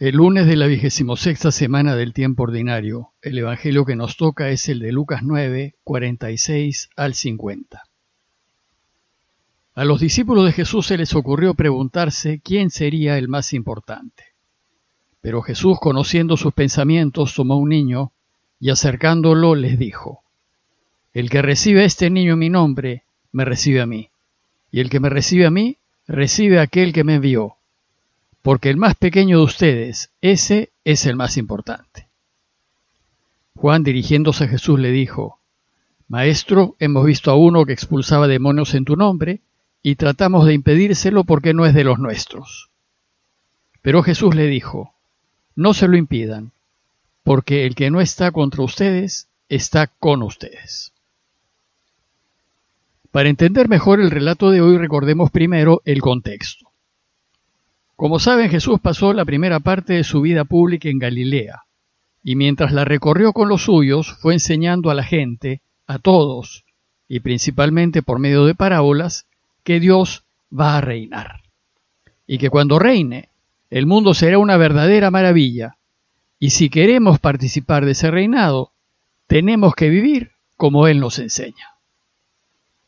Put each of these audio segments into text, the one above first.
El lunes de la vigésimo sexta semana del tiempo ordinario, el Evangelio que nos toca es el de Lucas 9, 46 al 50. A los discípulos de Jesús se les ocurrió preguntarse quién sería el más importante. Pero Jesús, conociendo sus pensamientos, tomó un niño y acercándolo les dijo, El que recibe a este niño en mi nombre, me recibe a mí, y el que me recibe a mí, recibe a aquel que me envió porque el más pequeño de ustedes, ese es el más importante. Juan, dirigiéndose a Jesús, le dijo, Maestro, hemos visto a uno que expulsaba demonios en tu nombre, y tratamos de impedírselo porque no es de los nuestros. Pero Jesús le dijo, No se lo impidan, porque el que no está contra ustedes, está con ustedes. Para entender mejor el relato de hoy, recordemos primero el contexto. Como saben, Jesús pasó la primera parte de su vida pública en Galilea, y mientras la recorrió con los suyos, fue enseñando a la gente, a todos, y principalmente por medio de parábolas, que Dios va a reinar. Y que cuando reine, el mundo será una verdadera maravilla, y si queremos participar de ese reinado, tenemos que vivir como Él nos enseña.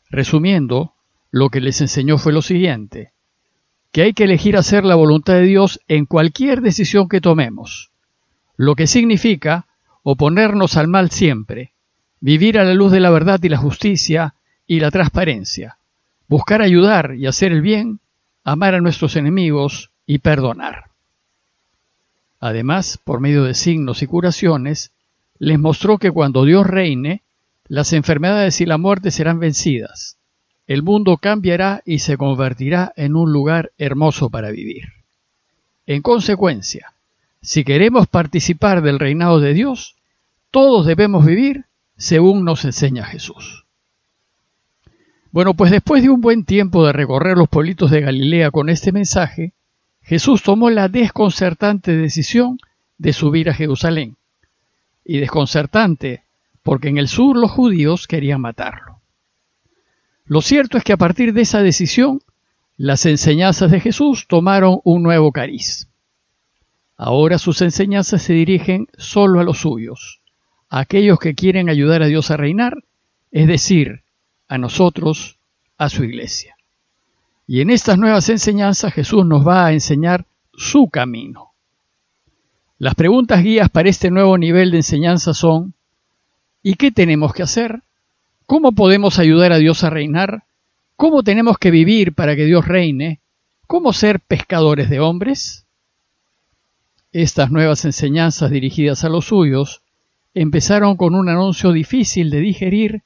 Resumiendo, lo que les enseñó fue lo siguiente que hay que elegir hacer la voluntad de Dios en cualquier decisión que tomemos, lo que significa oponernos al mal siempre, vivir a la luz de la verdad y la justicia y la transparencia, buscar ayudar y hacer el bien, amar a nuestros enemigos y perdonar. Además, por medio de signos y curaciones, les mostró que cuando Dios reine, las enfermedades y la muerte serán vencidas, el mundo cambiará y se convertirá en un lugar hermoso para vivir. En consecuencia, si queremos participar del reinado de Dios, todos debemos vivir según nos enseña Jesús. Bueno, pues después de un buen tiempo de recorrer los pueblitos de Galilea con este mensaje, Jesús tomó la desconcertante decisión de subir a Jerusalén. Y desconcertante porque en el sur los judíos querían matarlo. Lo cierto es que a partir de esa decisión, las enseñanzas de Jesús tomaron un nuevo cariz. Ahora sus enseñanzas se dirigen solo a los suyos, a aquellos que quieren ayudar a Dios a reinar, es decir, a nosotros, a su iglesia. Y en estas nuevas enseñanzas Jesús nos va a enseñar su camino. Las preguntas guías para este nuevo nivel de enseñanza son, ¿y qué tenemos que hacer? ¿Cómo podemos ayudar a Dios a reinar? ¿Cómo tenemos que vivir para que Dios reine? ¿Cómo ser pescadores de hombres? Estas nuevas enseñanzas dirigidas a los suyos empezaron con un anuncio difícil de digerir,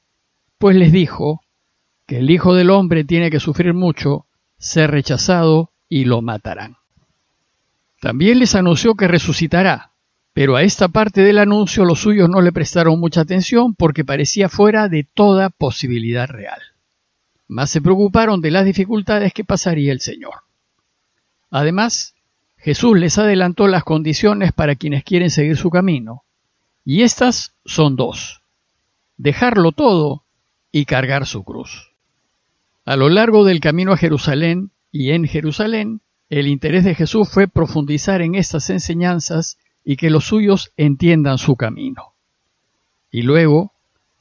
pues les dijo que el Hijo del Hombre tiene que sufrir mucho, ser rechazado y lo matarán. También les anunció que resucitará, pero a esta parte del anuncio los suyos no le prestaron mucha atención porque parecía fuera de toda posibilidad real. Más se preocuparon de las dificultades que pasaría el Señor. Además, Jesús les adelantó las condiciones para quienes quieren seguir su camino, y estas son dos, dejarlo todo y cargar su cruz. A lo largo del camino a Jerusalén y en Jerusalén, el interés de Jesús fue profundizar en estas enseñanzas y que los suyos entiendan su camino. Y luego,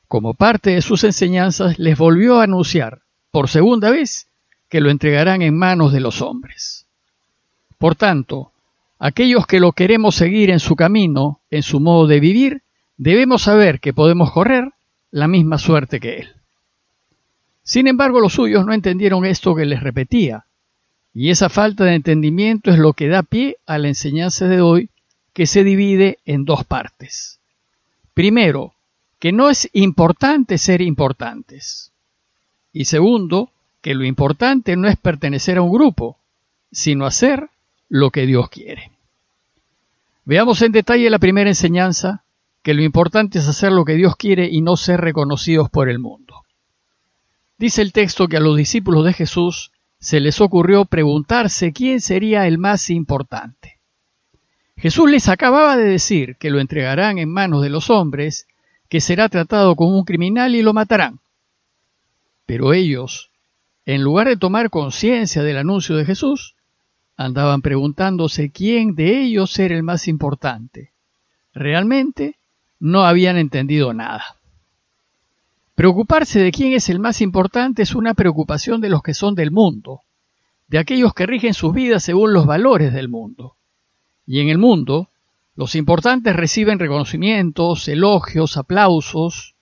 como parte de sus enseñanzas, les volvió a anunciar, por segunda vez, que lo entregarán en manos de los hombres. Por tanto, aquellos que lo queremos seguir en su camino, en su modo de vivir, debemos saber que podemos correr la misma suerte que él. Sin embargo, los suyos no entendieron esto que les repetía, y esa falta de entendimiento es lo que da pie a la enseñanza de hoy que se divide en dos partes. Primero, que no es importante ser importantes. Y segundo, que lo importante no es pertenecer a un grupo, sino hacer lo que Dios quiere. Veamos en detalle la primera enseñanza, que lo importante es hacer lo que Dios quiere y no ser reconocidos por el mundo. Dice el texto que a los discípulos de Jesús se les ocurrió preguntarse quién sería el más importante. Jesús les acababa de decir que lo entregarán en manos de los hombres, que será tratado como un criminal y lo matarán. Pero ellos, en lugar de tomar conciencia del anuncio de Jesús, andaban preguntándose quién de ellos era el más importante. Realmente no habían entendido nada. Preocuparse de quién es el más importante es una preocupación de los que son del mundo, de aquellos que rigen sus vidas según los valores del mundo. Y en el mundo, los importantes reciben reconocimientos, elogios, aplausos,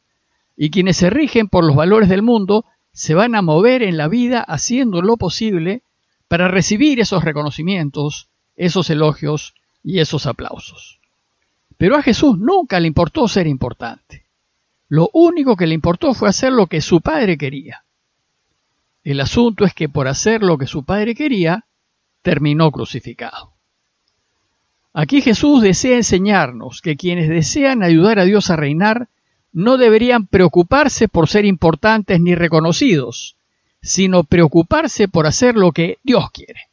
y quienes se rigen por los valores del mundo se van a mover en la vida haciendo lo posible para recibir esos reconocimientos, esos elogios y esos aplausos. Pero a Jesús nunca le importó ser importante. Lo único que le importó fue hacer lo que su padre quería. El asunto es que por hacer lo que su padre quería, terminó crucificado. Aquí Jesús desea enseñarnos que quienes desean ayudar a Dios a reinar no deberían preocuparse por ser importantes ni reconocidos, sino preocuparse por hacer lo que Dios quiere.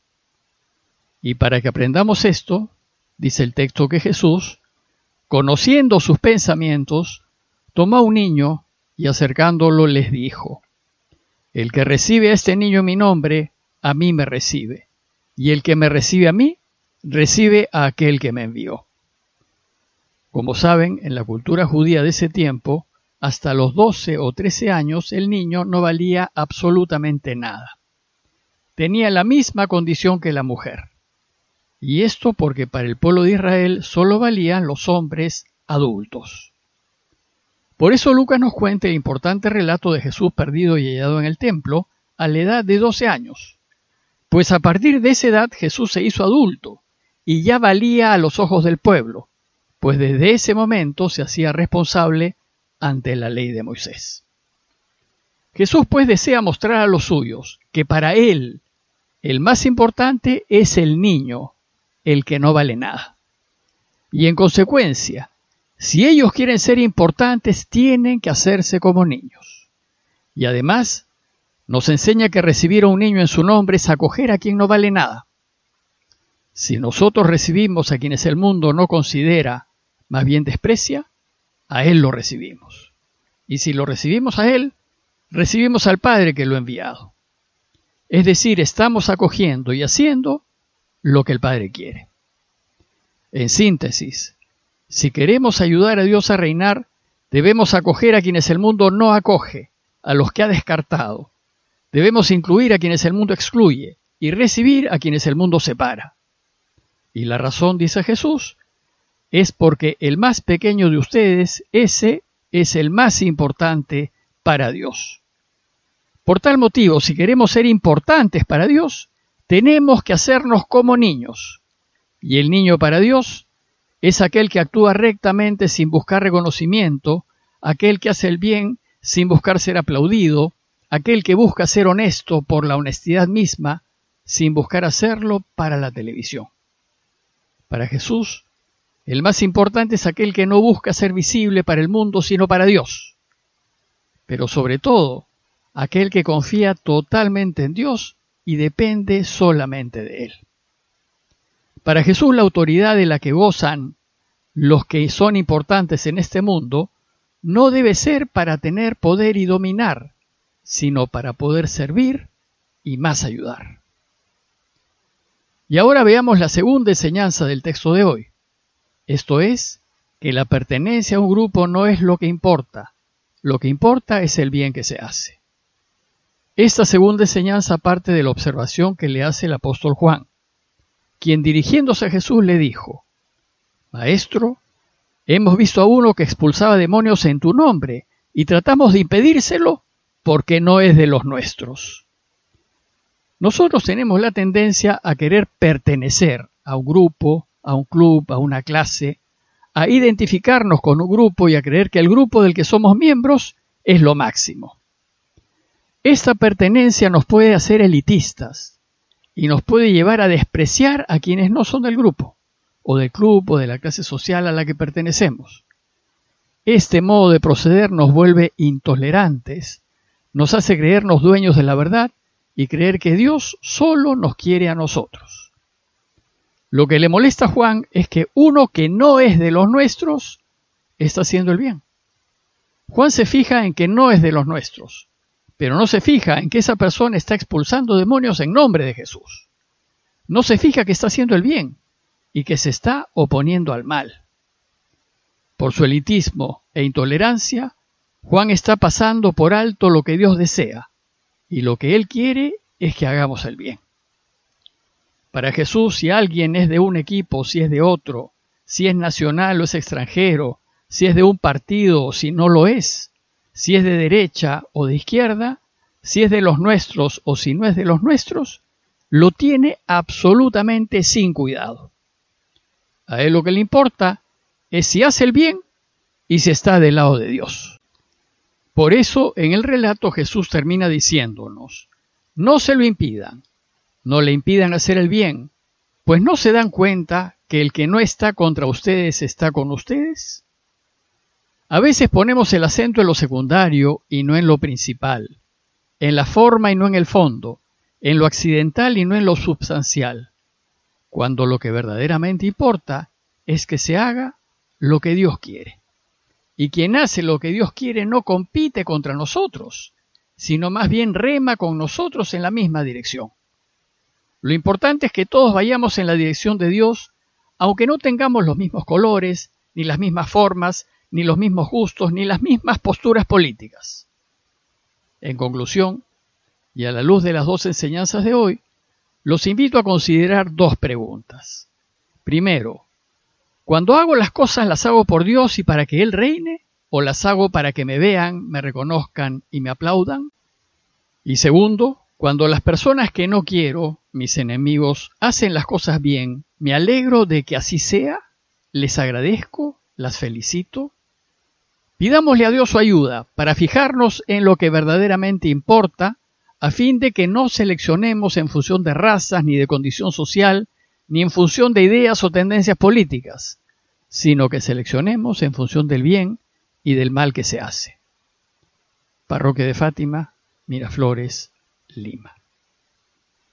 Y para que aprendamos esto, dice el texto que Jesús, conociendo sus pensamientos, tomó un niño y acercándolo les dijo, El que recibe a este niño mi nombre, a mí me recibe, y el que me recibe a mí, recibe a aquel que me envió. Como saben, en la cultura judía de ese tiempo, hasta los 12 o 13 años el niño no valía absolutamente nada. Tenía la misma condición que la mujer. Y esto porque para el pueblo de Israel solo valían los hombres adultos. Por eso Lucas nos cuenta el importante relato de Jesús perdido y hallado en el templo a la edad de 12 años. Pues a partir de esa edad Jesús se hizo adulto y ya valía a los ojos del pueblo, pues desde ese momento se hacía responsable ante la ley de Moisés. Jesús pues desea mostrar a los suyos que para él el más importante es el niño, el que no vale nada. Y en consecuencia, si ellos quieren ser importantes, tienen que hacerse como niños. Y además, nos enseña que recibir a un niño en su nombre es acoger a quien no vale nada. Si nosotros recibimos a quienes el mundo no considera, más bien desprecia, a Él lo recibimos. Y si lo recibimos a Él, recibimos al Padre que lo ha enviado. Es decir, estamos acogiendo y haciendo lo que el Padre quiere. En síntesis, si queremos ayudar a Dios a reinar, debemos acoger a quienes el mundo no acoge, a los que ha descartado. Debemos incluir a quienes el mundo excluye y recibir a quienes el mundo separa. Y la razón, dice Jesús, es porque el más pequeño de ustedes, ese es el más importante para Dios. Por tal motivo, si queremos ser importantes para Dios, tenemos que hacernos como niños. Y el niño para Dios es aquel que actúa rectamente sin buscar reconocimiento, aquel que hace el bien sin buscar ser aplaudido, aquel que busca ser honesto por la honestidad misma, sin buscar hacerlo para la televisión. Para Jesús, el más importante es aquel que no busca ser visible para el mundo, sino para Dios. Pero sobre todo, aquel que confía totalmente en Dios y depende solamente de Él. Para Jesús la autoridad de la que gozan los que son importantes en este mundo no debe ser para tener poder y dominar, sino para poder servir y más ayudar. Y ahora veamos la segunda enseñanza del texto de hoy. Esto es, que la pertenencia a un grupo no es lo que importa, lo que importa es el bien que se hace. Esta segunda enseñanza parte de la observación que le hace el apóstol Juan quien dirigiéndose a Jesús le dijo, Maestro, hemos visto a uno que expulsaba demonios en tu nombre y tratamos de impedírselo porque no es de los nuestros. Nosotros tenemos la tendencia a querer pertenecer a un grupo, a un club, a una clase, a identificarnos con un grupo y a creer que el grupo del que somos miembros es lo máximo. Esta pertenencia nos puede hacer elitistas, y nos puede llevar a despreciar a quienes no son del grupo, o del club o de la clase social a la que pertenecemos. Este modo de proceder nos vuelve intolerantes, nos hace creernos dueños de la verdad y creer que Dios solo nos quiere a nosotros. Lo que le molesta a Juan es que uno que no es de los nuestros está haciendo el bien. Juan se fija en que no es de los nuestros, pero no se fija en que esa persona está expulsando demonios en nombre de Jesús. no se fija que está haciendo el bien y que se está oponiendo al mal. Por su elitismo e intolerancia, Juan está pasando por alto lo que Dios desea, y lo que Él quiere es que hagamos el bien. Para Jesús, si alguien es de un equipo, si es de otro, si es nacional o es extranjero, si es de un partido o si no lo es, si es de derecha o de izquierda, si es de los nuestros o si no es de los nuestros, lo tiene absolutamente sin cuidado. A él lo que le importa es si hace el bien y si está del lado de Dios. Por eso en el relato Jesús termina diciéndonos, no se lo impidan, no le impidan hacer el bien, pues no se dan cuenta que el que no está contra ustedes está con ustedes. A veces ponemos el acento en lo secundario y no en lo principal, en la forma y no en el fondo, en lo accidental y no en lo substancial, cuando lo que verdaderamente importa es que se haga lo que Dios quiere. Y quien hace lo que Dios quiere no compite contra nosotros, sino más bien rema con nosotros en la misma dirección. Lo importante es que todos vayamos en la dirección de Dios, aunque no tengamos los mismos colores, ni las mismas formas, ni los mismos gustos, ni las mismas posturas políticas. En conclusión, y a la luz de las dos enseñanzas de hoy, los invito a considerar dos preguntas. Primero, cuando hago las cosas las hago por Dios y para que Él reine, o las hago para que me vean, me reconozcan y me aplaudan. Y segundo, cuando las personas que no quiero, mis enemigos, hacen las cosas bien, me alegro de que así sea, les agradezco, las felicito. Pidámosle a Dios su ayuda para fijarnos en lo que verdaderamente importa, a fin de que no seleccionemos en función de razas ni de condición social, ni en función de ideas o tendencias políticas, sino que seleccionemos en función del bien y del mal que se hace. Parroquia de Fátima, Miraflores, Lima.